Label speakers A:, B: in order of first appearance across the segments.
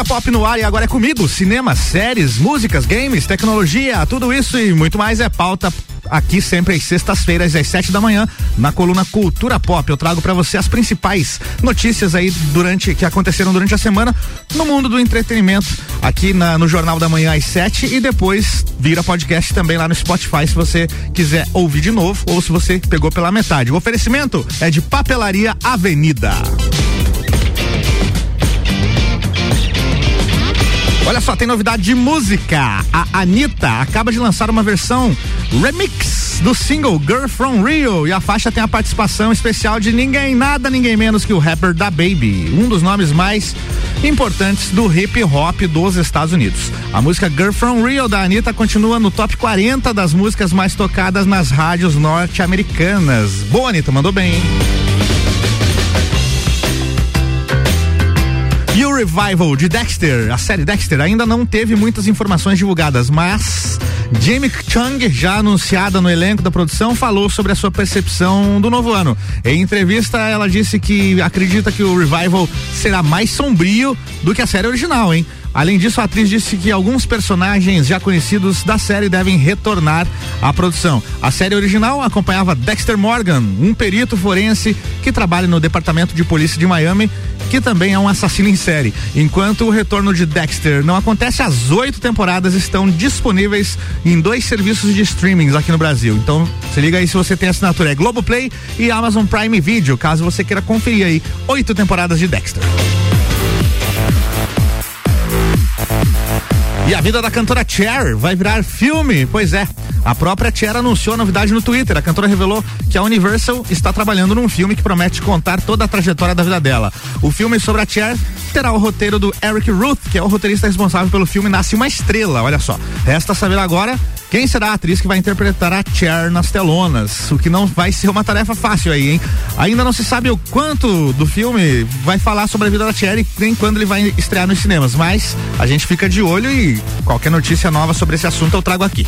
A: Cultura Pop no ar e agora é comigo. Cinema, séries, músicas, games, tecnologia, tudo isso e muito mais é pauta aqui sempre às sextas-feiras, às sete da manhã, na coluna Cultura Pop. Eu trago para você as principais notícias aí durante que aconteceram durante a semana no mundo do entretenimento, aqui na, no Jornal da Manhã às sete e depois vira podcast também lá no Spotify se você quiser ouvir de novo ou se você pegou pela metade. O oferecimento é de Papelaria Avenida. Olha só, tem novidade de música. A Anitta acaba de lançar uma versão remix do single Girl From Rio e a faixa tem a participação especial de ninguém, nada, ninguém menos que o rapper da Baby, um dos nomes mais importantes do hip hop dos Estados Unidos. A música Girl From Rio da Anitta continua no top 40 das músicas mais tocadas nas rádios norte-americanas. Boa, Anitta, mandou bem, hein? E o revival de Dexter, a série Dexter, ainda não teve muitas informações divulgadas, mas Jamie Chung, já anunciada no elenco da produção, falou sobre a sua percepção do novo ano. Em entrevista, ela disse que acredita que o revival será mais sombrio do que a série original, hein? Além disso, a atriz disse que alguns personagens já conhecidos da série devem retornar à produção. A série original acompanhava Dexter Morgan, um perito forense que trabalha no Departamento de Polícia de Miami, que também é um assassino em série. Enquanto o retorno de Dexter não acontece, as oito temporadas estão disponíveis em dois serviços de streamings aqui no Brasil. Então, se liga aí se você tem assinatura, é Globoplay e Amazon Prime Video, caso você queira conferir aí oito temporadas de Dexter. E a vida da cantora Cher vai virar filme? Pois é. A própria Cher anunciou a novidade no Twitter. A cantora revelou que a Universal está trabalhando num filme que promete contar toda a trajetória da vida dela. O filme sobre a Cher terá o roteiro do Eric Ruth, que é o roteirista responsável pelo filme Nasce uma Estrela. Olha só. Resta saber agora quem será a atriz que vai interpretar a Cher nas telonas? O que não vai ser uma tarefa fácil aí, hein? Ainda não se sabe o quanto do filme vai falar sobre a vida da Cher e nem quando ele vai estrear nos cinemas, mas a gente fica de olho e qualquer notícia nova sobre esse assunto eu trago aqui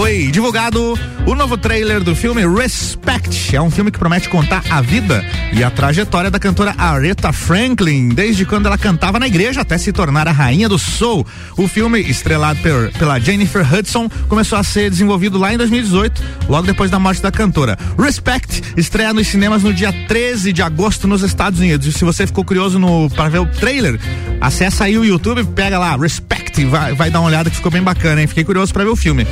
A: foi divulgado o novo trailer do filme Respect. É um filme que promete contar a vida e a trajetória da cantora Aretha Franklin, desde quando ela cantava na igreja até se tornar a rainha do soul. O filme, estrelado per, pela Jennifer Hudson, começou a ser desenvolvido lá em 2018, logo depois da morte da cantora. Respect estreia nos cinemas no dia 13 de agosto nos Estados Unidos. E se você ficou curioso no, para ver o trailer, acessa aí o YouTube, pega lá Respect, vai, vai dar uma olhada que ficou bem bacana, hein? Fiquei curioso para ver o filme.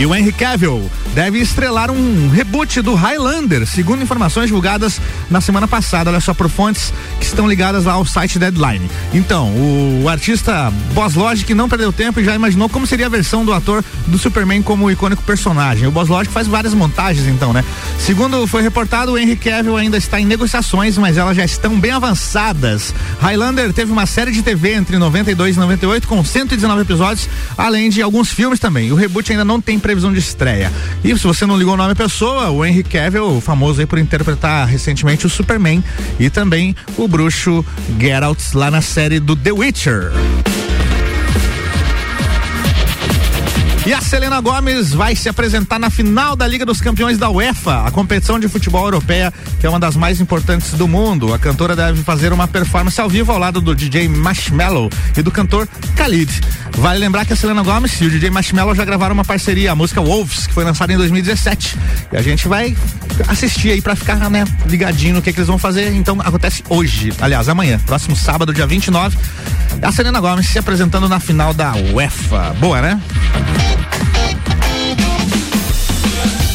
A: E o Henry Cavill deve estrelar um reboot do Highlander, segundo informações divulgadas na semana passada, olha só, por fontes que estão ligadas lá ao site Deadline. Então, o, o artista Boss Logic não perdeu tempo e já imaginou como seria a versão do ator do Superman como icônico personagem. O Boss Logic faz várias montagens, então, né? Segundo foi reportado, o Henry Cavill ainda está em negociações, mas elas já estão bem avançadas. Highlander teve uma série de TV entre 92 e 98 com 119 episódios, além de alguns filmes também. O reboot ainda não tem previsão de estreia. E se você não ligou o nome à pessoa, o Henry Cavill, famoso aí por interpretar recentemente o Superman e também o bruxo Geralt lá na série do The Witcher. E a Selena Gomes vai se apresentar na final da Liga dos Campeões da UEFA, a competição de futebol europeia, que é uma das mais importantes do mundo. A cantora deve fazer uma performance ao vivo ao lado do DJ Marshmello e do cantor Khalid. Vale lembrar que a Selena Gomes e o DJ Marshmello já gravaram uma parceria, a música Wolves, que foi lançada em 2017. E a gente vai assistir aí para ficar né, ligadinho no que, que eles vão fazer. Então acontece hoje, aliás, amanhã, próximo sábado, dia 29. A Selena Gomes se apresentando na final da UEFA. Boa, né?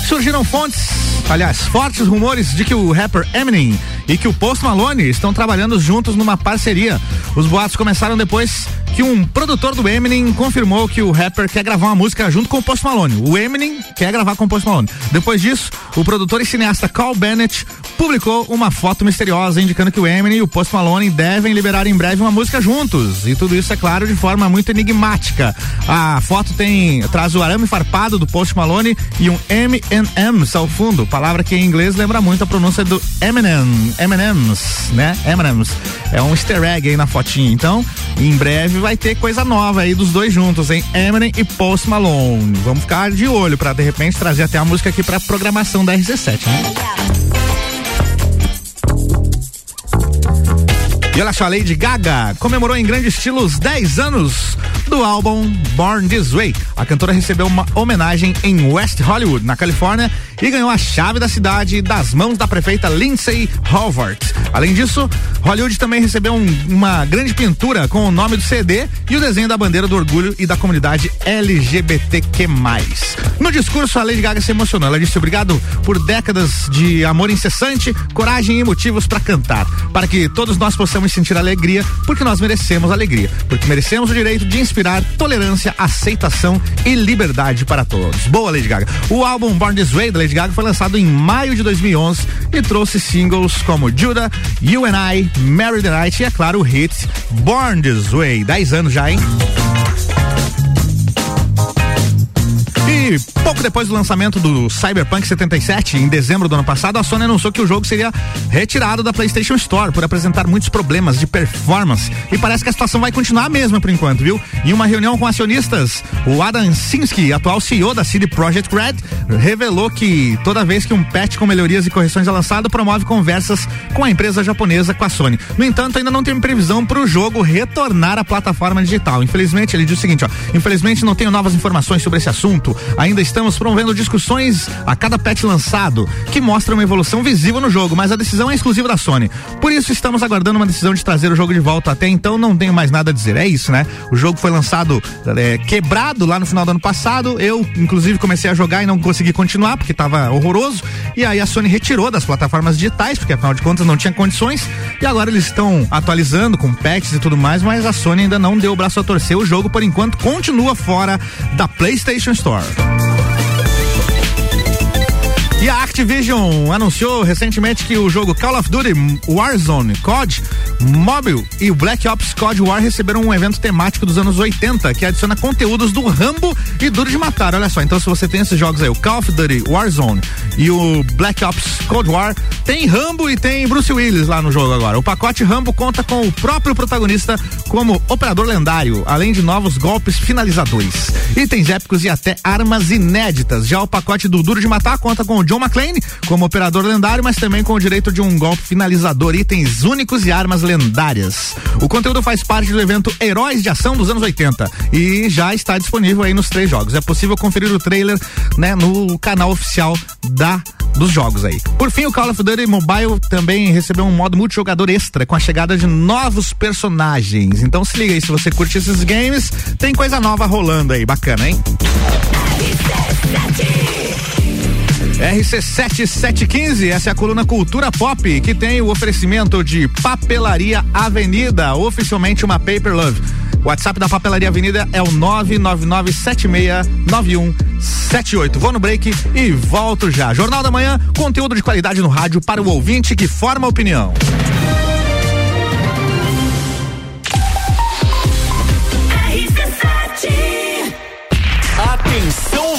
A: Surgiram fontes, aliás, fortes rumores de que o rapper Eminem e que o Post Malone estão trabalhando juntos numa parceria. Os boatos começaram depois que um produtor do Eminem confirmou que o rapper quer gravar uma música junto com o Post Malone. O Eminem quer gravar com o Post Malone. Depois disso, o produtor e cineasta Carl Bennett publicou uma foto misteriosa indicando que o Eminem e o Post Malone devem liberar em breve uma música juntos. E tudo isso, é claro, de forma muito enigmática. A foto tem traz o arame farpado do Post Malone e um M&M's ao fundo, palavra que em inglês lembra muito a pronúncia do Eminem, M&M's, né? M&M's. É um easter egg aí na fotinha. Então, em breve vai ter coisa nova aí dos dois juntos, hein? Eminem e Post Malone. Vamos ficar de olho para de repente trazer até a música aqui para programação da RC7, né? E olha só, a Lady Gaga comemorou em grande estilo os 10 anos do álbum Born This Way. A cantora recebeu uma homenagem em West Hollywood, na Califórnia, e ganhou a chave da cidade das mãos da prefeita Lindsay Howard. Além disso, Hollywood também recebeu um, uma grande pintura com o nome do CD e o desenho da bandeira do orgulho e da comunidade LGBTQ+. No discurso, a Lady Gaga se emocionou. Ela disse obrigado por décadas de amor incessante, coragem e motivos para cantar, para que todos nós possamos sentir alegria, porque nós merecemos alegria, porque merecemos o direito de inspirar tolerância, aceitação e liberdade para todos. Boa, Lady Gaga. O álbum Born This Way da Lady Gaga foi lançado em maio de 2011 e trouxe singles como Judah, You and I, Mary the Night e, é claro, o hit Born This Way. 10 anos já, hein? E pouco depois do lançamento do Cyberpunk 77, em dezembro do ano passado, a Sony anunciou que o jogo seria retirado da PlayStation Store por apresentar muitos problemas de performance. E parece que a situação vai continuar a mesma por enquanto, viu? Em uma reunião com acionistas, o Adam Sinsky, atual CEO da CD Projekt Red, revelou que toda vez que um patch com melhorias e correções é lançado, promove conversas com a empresa japonesa, com a Sony. No entanto, ainda não tem previsão para o jogo retornar à plataforma digital. Infelizmente, ele diz o seguinte: ó, infelizmente não tenho novas informações sobre esse assunto. Ainda estamos promovendo discussões a cada patch lançado que mostra uma evolução visível no jogo, mas a decisão é exclusiva da Sony. Por isso estamos aguardando uma decisão de trazer o jogo de volta. Até então não tenho mais nada a dizer. É isso, né? O jogo foi lançado é, quebrado lá no final do ano passado. Eu, inclusive, comecei a jogar e não consegui continuar porque estava horroroso. E aí a Sony retirou das plataformas digitais, porque afinal de contas não tinha condições. E agora eles estão atualizando com patches e tudo mais, mas a Sony ainda não deu o braço a torcer. O jogo, por enquanto, continua fora da PlayStation Store. E a Activision anunciou recentemente que o jogo Call of Duty Warzone, COD, Mobile e o Black Ops COD War receberam um evento temático dos anos 80 que adiciona conteúdos do Rambo e Duro de Matar. Olha só, então se você tem esses jogos aí, o Call of Duty Warzone e o Black Ops Cold War, tem Rambo e tem Bruce Willis lá no jogo agora. O pacote Rambo conta com o próprio protagonista como operador lendário, além de novos golpes finalizadores, itens épicos e até armas inéditas. Já o pacote do Duro de Matar conta com o John McClane como operador lendário, mas também com o direito de um golpe finalizador, itens únicos e armas lendárias. O conteúdo faz parte do evento Heróis de Ação dos anos 80 e já está disponível aí nos três jogos. É possível conferir o trailer, né, no canal oficial da dos jogos aí. Por fim, o Call of Duty Mobile também recebeu um modo multijogador extra com a chegada de novos personagens. Então se liga aí, se você curte esses games, tem coisa nova rolando aí, bacana, hein? RC7715, essa é a coluna Cultura Pop, que tem o oferecimento de Papelaria Avenida, oficialmente uma Paper Love. O WhatsApp da Papelaria Avenida é o 999769178. Vou no break e volto já. Jornal da Manhã, conteúdo de qualidade no rádio para o ouvinte que forma opinião.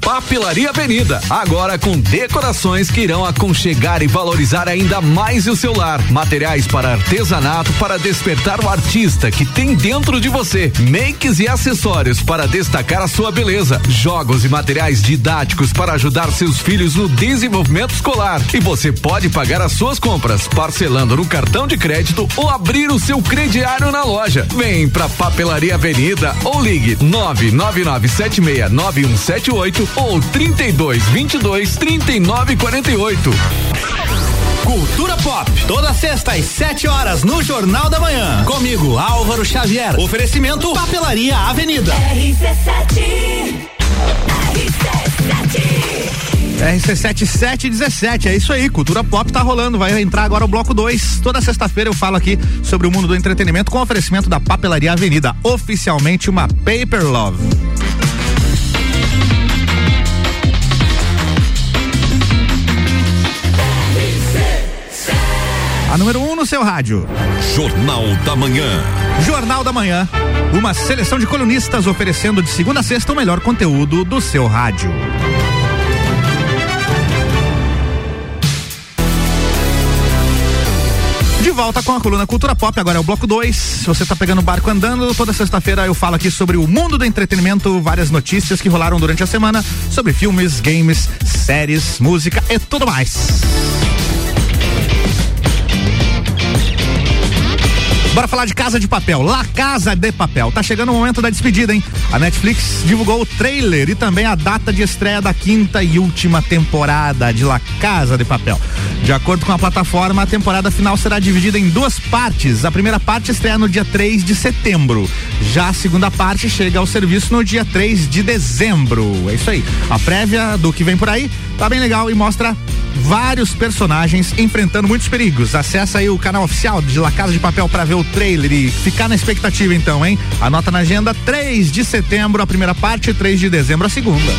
B: Papelaria Avenida, agora com decorações que irão aconchegar e valorizar ainda mais o seu lar. Materiais para artesanato para despertar o artista que tem dentro de você. Makes e acessórios para destacar a sua beleza. Jogos e materiais didáticos para ajudar seus filhos no desenvolvimento escolar. E você pode pagar as suas compras parcelando no cartão de crédito ou abrir o seu crediário na loja. Vem pra Papelaria Avenida ou ligue 999769178 ou 32 22 39 48.
A: Cultura Pop, toda sexta às 7 horas no Jornal da Manhã. Comigo, Álvaro Xavier. Oferecimento Papelaria Avenida.
B: RC7
A: RC7717, é isso aí, Cultura Pop tá rolando, vai entrar agora o bloco 2. Toda sexta-feira eu falo aqui sobre o mundo do entretenimento com oferecimento da Papelaria Avenida, oficialmente uma Paper Love. Número 1 um no seu rádio.
C: Jornal da Manhã.
A: Jornal da Manhã. Uma seleção de colunistas oferecendo de segunda a sexta o melhor conteúdo do seu rádio. De volta com a coluna Cultura Pop, agora é o bloco 2. Se você tá pegando o barco andando, toda sexta-feira eu falo aqui sobre o mundo do entretenimento, várias notícias que rolaram durante a semana sobre filmes, games, séries, música e tudo mais. Bora falar de Casa de Papel, La Casa de Papel. Tá chegando o momento da despedida, hein? A Netflix divulgou o trailer e também a data de estreia da quinta e última temporada de La Casa de Papel. De acordo com a plataforma, a temporada final será dividida em duas partes. A primeira parte estreia no dia 3 de setembro. Já a segunda parte chega ao serviço no dia 3 de dezembro. É isso aí. A prévia do que vem por aí tá bem legal e mostra vários personagens enfrentando muitos perigos. Acesse aí o canal oficial de La Casa de Papel para ver o trailer e ficar na expectativa então, hein? Anota na agenda 3 de setembro a primeira parte, 3 de dezembro a segunda.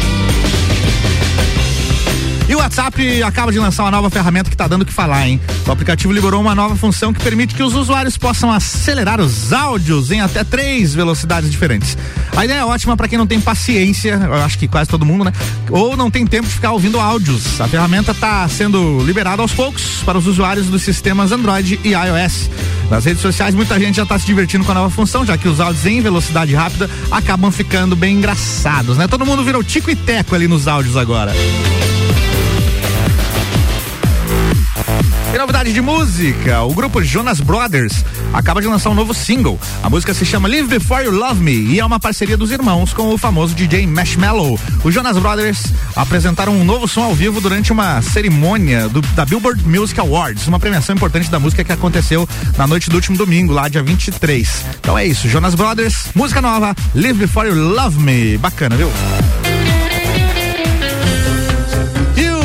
A: E o WhatsApp acaba de lançar uma nova ferramenta que está dando o que falar, hein? O aplicativo liberou uma nova função que permite que os usuários possam acelerar os áudios em até três velocidades diferentes. A ideia é ótima para quem não tem paciência, eu acho que quase todo mundo, né? Ou não tem tempo de ficar ouvindo áudios. A ferramenta está sendo liberada aos poucos para os usuários dos sistemas Android e iOS. Nas redes sociais, muita gente já está se divertindo com a nova função, já que os áudios em velocidade rápida acabam ficando bem engraçados, né? Todo mundo virou tico e teco ali nos áudios agora. Em novidade de música, o grupo Jonas Brothers acaba de lançar um novo single. A música se chama Live Before You Love Me e é uma parceria dos irmãos com o famoso DJ Marshmello. Os Jonas Brothers apresentaram um novo som ao vivo durante uma cerimônia do, da Billboard Music Awards, uma premiação importante da música que aconteceu na noite do último domingo, lá dia 23. Então é isso, Jonas Brothers, música nova, Live Before You Love Me. Bacana, viu?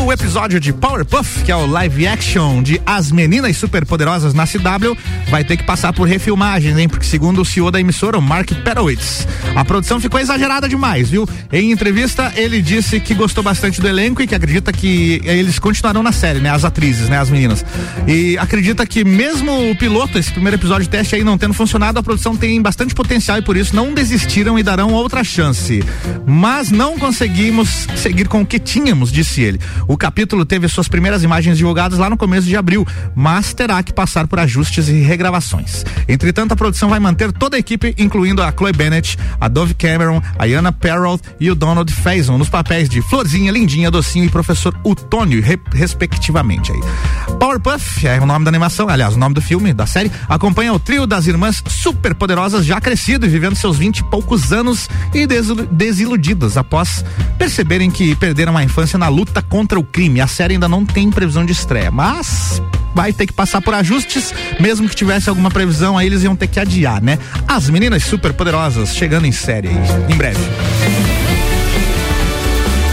A: O episódio de Powerpuff, que é o live action de As Meninas Superpoderosas na CW, vai ter que passar por refilmagens, hein? Porque segundo o CEO da emissora, o Mark Perowitz, a produção ficou exagerada demais, viu? Em entrevista, ele disse que gostou bastante do elenco e que acredita que eles continuarão na série, né? As atrizes, né? As meninas. E acredita que mesmo o piloto, esse primeiro episódio de teste aí não tendo funcionado, a produção tem bastante potencial e por isso não desistiram e darão outra chance. Mas não conseguimos seguir com o que tínhamos, disse ele. O capítulo teve suas primeiras imagens divulgadas lá no começo de abril, mas terá que passar por ajustes e regravações. Entretanto, a produção vai manter toda a equipe, incluindo a Chloe Bennett, a Dove Cameron, a Iana Perrault e o Donald Faison, nos papéis de Florzinha, Lindinha, Docinho e Professor Utônio, re respectivamente. Aí. Powerpuff é o nome da animação, aliás, o nome do filme, da série, acompanha o trio das irmãs superpoderosas já crescido e vivendo seus vinte e poucos anos e desiludidas após perceberem que perderam a infância na luta contra o crime. A série ainda não tem previsão de estreia, mas vai ter que passar por ajustes, mesmo que tivesse alguma previsão, aí eles iam ter que adiar, né? As meninas super poderosas chegando em série em breve.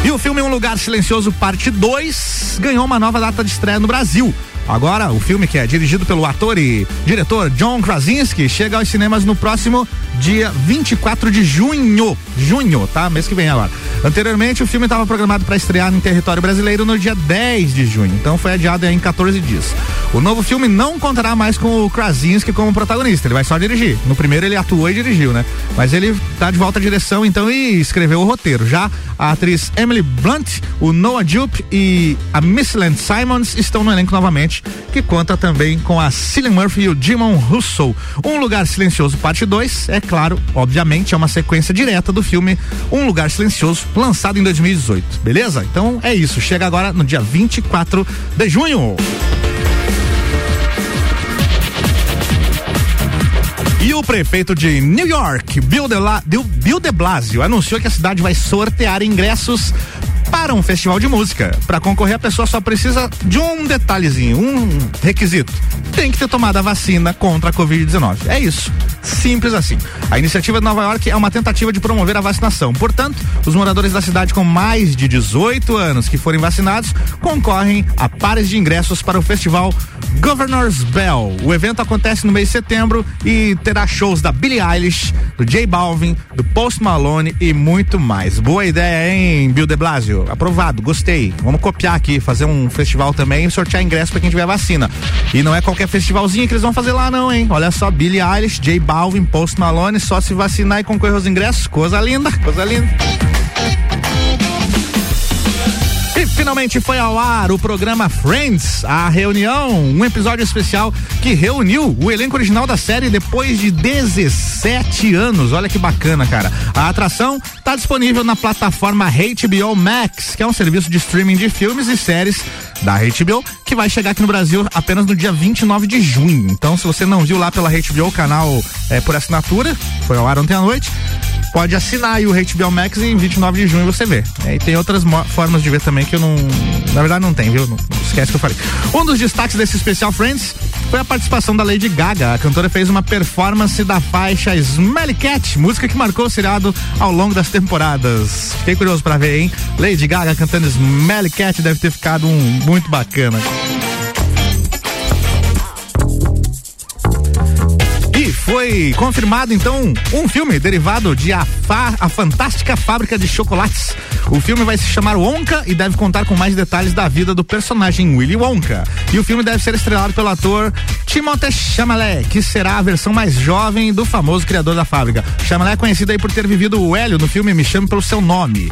A: E o filme Um Lugar Silencioso, parte 2, ganhou uma nova data de estreia no Brasil. Agora, o filme que é dirigido pelo ator e diretor John Krasinski chega aos cinemas no próximo dia 24 de junho. Junho, tá? Mês que vem agora. Anteriormente, o filme estava programado para estrear em território brasileiro no dia 10 de junho, então foi adiado em 14 dias. O novo filme não contará mais com o Krasinski como protagonista, ele vai só dirigir. No primeiro ele atuou e dirigiu, né? Mas ele tá de volta à direção então e escreveu o roteiro. Já a atriz Emily Blunt, o Noah Jupe e a Land Simons estão no elenco novamente, que conta também com a Cillian Murphy e o Jimon Russo. Um Lugar Silencioso, parte 2, é claro, obviamente, é uma sequência direta do filme Um Lugar Silencioso, lançado em 2018. Beleza? Então é isso. Chega agora no dia 24 de junho. E o prefeito de New York, Bill de, La, Bill de Blasio, anunciou que a cidade vai sortear ingressos para um festival de música. Para concorrer, a pessoa só precisa de um detalhezinho, um requisito. Tem que ter tomado a vacina contra a Covid-19. É isso. Simples assim. A iniciativa de Nova York é uma tentativa de promover a vacinação. Portanto, os moradores da cidade com mais de 18 anos que forem vacinados concorrem a pares de ingressos para o festival Governor's Bell. O evento acontece no mês de setembro e terá shows da Billie Eilish, do J Balvin, do Post Malone e muito mais. Boa ideia, hein, Bill de Blasio? Aprovado, gostei. Vamos copiar aqui, fazer um festival também e sortear ingresso para quem tiver vacina. E não é qualquer festivalzinho que eles vão fazer lá, não, hein? Olha só, Billie Eilish, J Balvin, Post Malone, só se vacinar e concorrer aos ingressos. Coisa linda, coisa linda. Finalmente foi ao ar o programa Friends, a reunião, um episódio especial que reuniu o elenco original da série depois de 17 anos. Olha que bacana, cara. A atração está disponível na plataforma HBO Max, que é um serviço de streaming de filmes e séries da HBO, que vai chegar aqui no Brasil apenas no dia 29 de junho. Então, se você não viu lá pela HBO, o canal é por assinatura, foi ao ar ontem à noite pode assinar aí o HBO Max e em 29 de junho você vê. É, e tem outras formas de ver também que eu não. Na verdade, não tem, viu? Não, esquece que eu falei. Um dos destaques desse especial Friends foi a participação da Lady Gaga. A cantora fez uma performance da faixa Smelly Cat, música que marcou o seriado ao longo das temporadas. Fiquei curioso para ver, hein? Lady Gaga cantando Smelly Cat deve ter ficado um muito bacana. Foi confirmado então um filme derivado de a, Fa, a Fantástica Fábrica de Chocolates. O filme vai se chamar Wonka e deve contar com mais detalhes da vida do personagem Willy Wonka. E o filme deve ser estrelado pelo ator Timothée Chalamet, que será a versão mais jovem do famoso criador da fábrica. Chalamet é conhecido aí por ter vivido o Hélio no filme Me Chame pelo Seu Nome.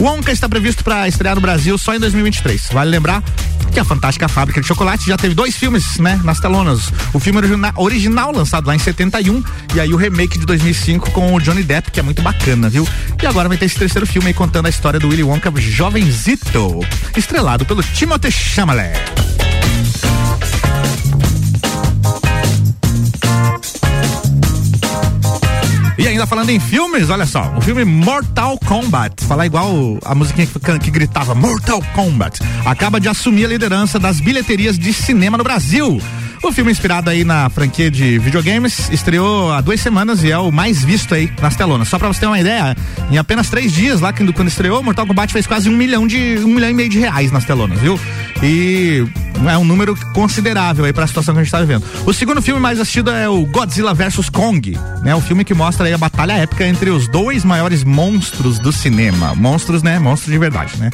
A: Wonka está previsto para estrear no Brasil só em 2023. Vale lembrar que a Fantástica Fábrica de Chocolate já teve dois filmes, né, nas telonas. O filme original, lançado lá em 71 e aí o remake de 2005 com o Johnny Depp, que é muito bacana, viu? E agora vai ter esse terceiro filme aí contando a história do Willy Wonka jovenzito, estrelado pelo Timothée Chalamet. E ainda falando em filmes, olha só, o filme Mortal Kombat, falar igual a musiquinha que, que, gritava Mortal Kombat, acaba de assumir a liderança das bilheterias de cinema no Brasil. O filme inspirado aí na franquia de videogames estreou há duas semanas e é o mais visto aí nas telonas. Só pra você ter uma ideia, em apenas três dias lá quando, quando estreou, Mortal Kombat fez quase um milhão de um milhão e meio de reais nas telonas, viu? E é um número considerável aí para a situação que a gente está vivendo. O segundo filme mais assistido é o Godzilla vs Kong, né? O filme que mostra aí a batalha épica entre os dois maiores monstros do cinema. Monstros, né? Monstros de verdade, né?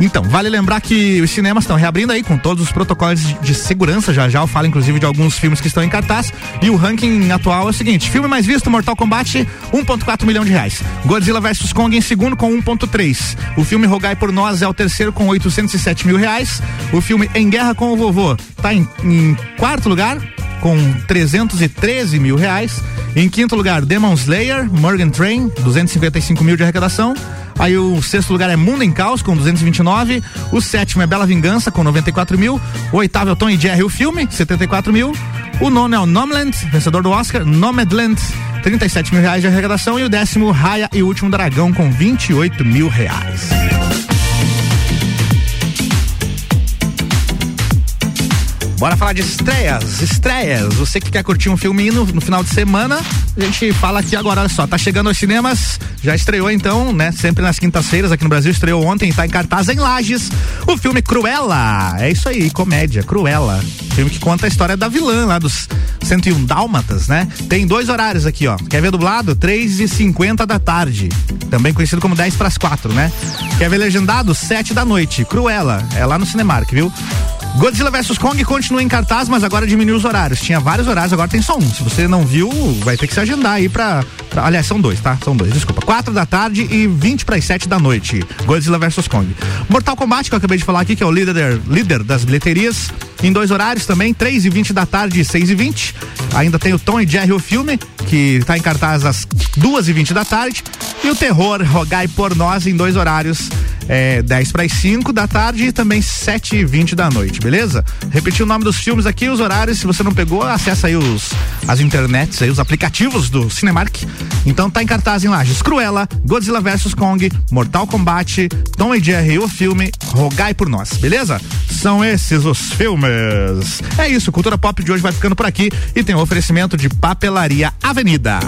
A: Então, vale lembrar que os cinemas estão reabrindo aí com todos os protocolos de segurança. Já já eu falo, inclusive, de alguns filmes que estão em cartaz. E o ranking atual é o seguinte: filme mais visto, Mortal Kombat, 1,4 milhão de reais. Godzilla vs Kong em segundo com 1,3. O filme Rogai por Nós é o terceiro com 807 mil reais. O filme Em Guerra com o Vovô está em, em quarto lugar com 313 mil reais. Em quinto lugar, Demon Slayer, Morgan Train, 255 mil de arrecadação. Aí o sexto lugar é Mundo em Caos, com 229. O sétimo é Bela Vingança, com 94 mil. O oitavo é o Tom e Jerry, o filme, 74 mil. O nono é o Nomadland, vencedor do Oscar, Nomadland, 37 mil reais de arrecadação. E o décimo, Raya e o Último Dragão, com 28 mil reais. Bora falar de estreias, estreias. Você que quer curtir um filminho no, no final de semana, a gente fala aqui agora, olha só, tá chegando aos cinemas, já estreou então, né? Sempre nas quintas-feiras aqui no Brasil, estreou ontem, tá em cartaz em Lages, o filme Cruella. É isso aí, comédia, Cruella. Filme que conta a história da vilã lá dos 101 Dálmatas, né? Tem dois horários aqui, ó. Quer ver dublado? 3 e 50 da tarde. Também conhecido como 10 para as 4, né? Quer ver legendado? 7 da noite. Cruella. É lá no Cinemark, viu? Godzilla vs Kong continua em cartaz, mas agora diminuiu os horários. Tinha vários horários, agora tem só um. Se você não viu, vai ter que se agendar aí pra. pra aliás, são dois, tá? São dois, desculpa. Quatro da tarde e 20 para as 7 da noite. Godzilla vs Kong. Mortal Kombat, que eu acabei de falar aqui, que é o líder, líder das bilheterias. Em dois horários também, 3 e 20 da tarde e 6 e 20. Ainda tem o Tom e Jerry, o filme, que está em cartaz às 2 e 20 da tarde. E o Terror, Rogai por Nós, em dois horários é, 10 para as 5 da tarde e também 7 e 20 da noite, beleza? Repetir o nome dos filmes aqui, os horários, se você não pegou, acessa aí os, as internets, aí, os aplicativos do Cinemark. Então tá em cartaz em Lages Cruella, Godzilla vs Kong, Mortal Kombat, Tom e Jerry, o filme, Rogai por Nós, beleza? São esses os filmes. É isso, Cultura Pop de hoje vai ficando por aqui e tem um oferecimento de Papelaria Avenida.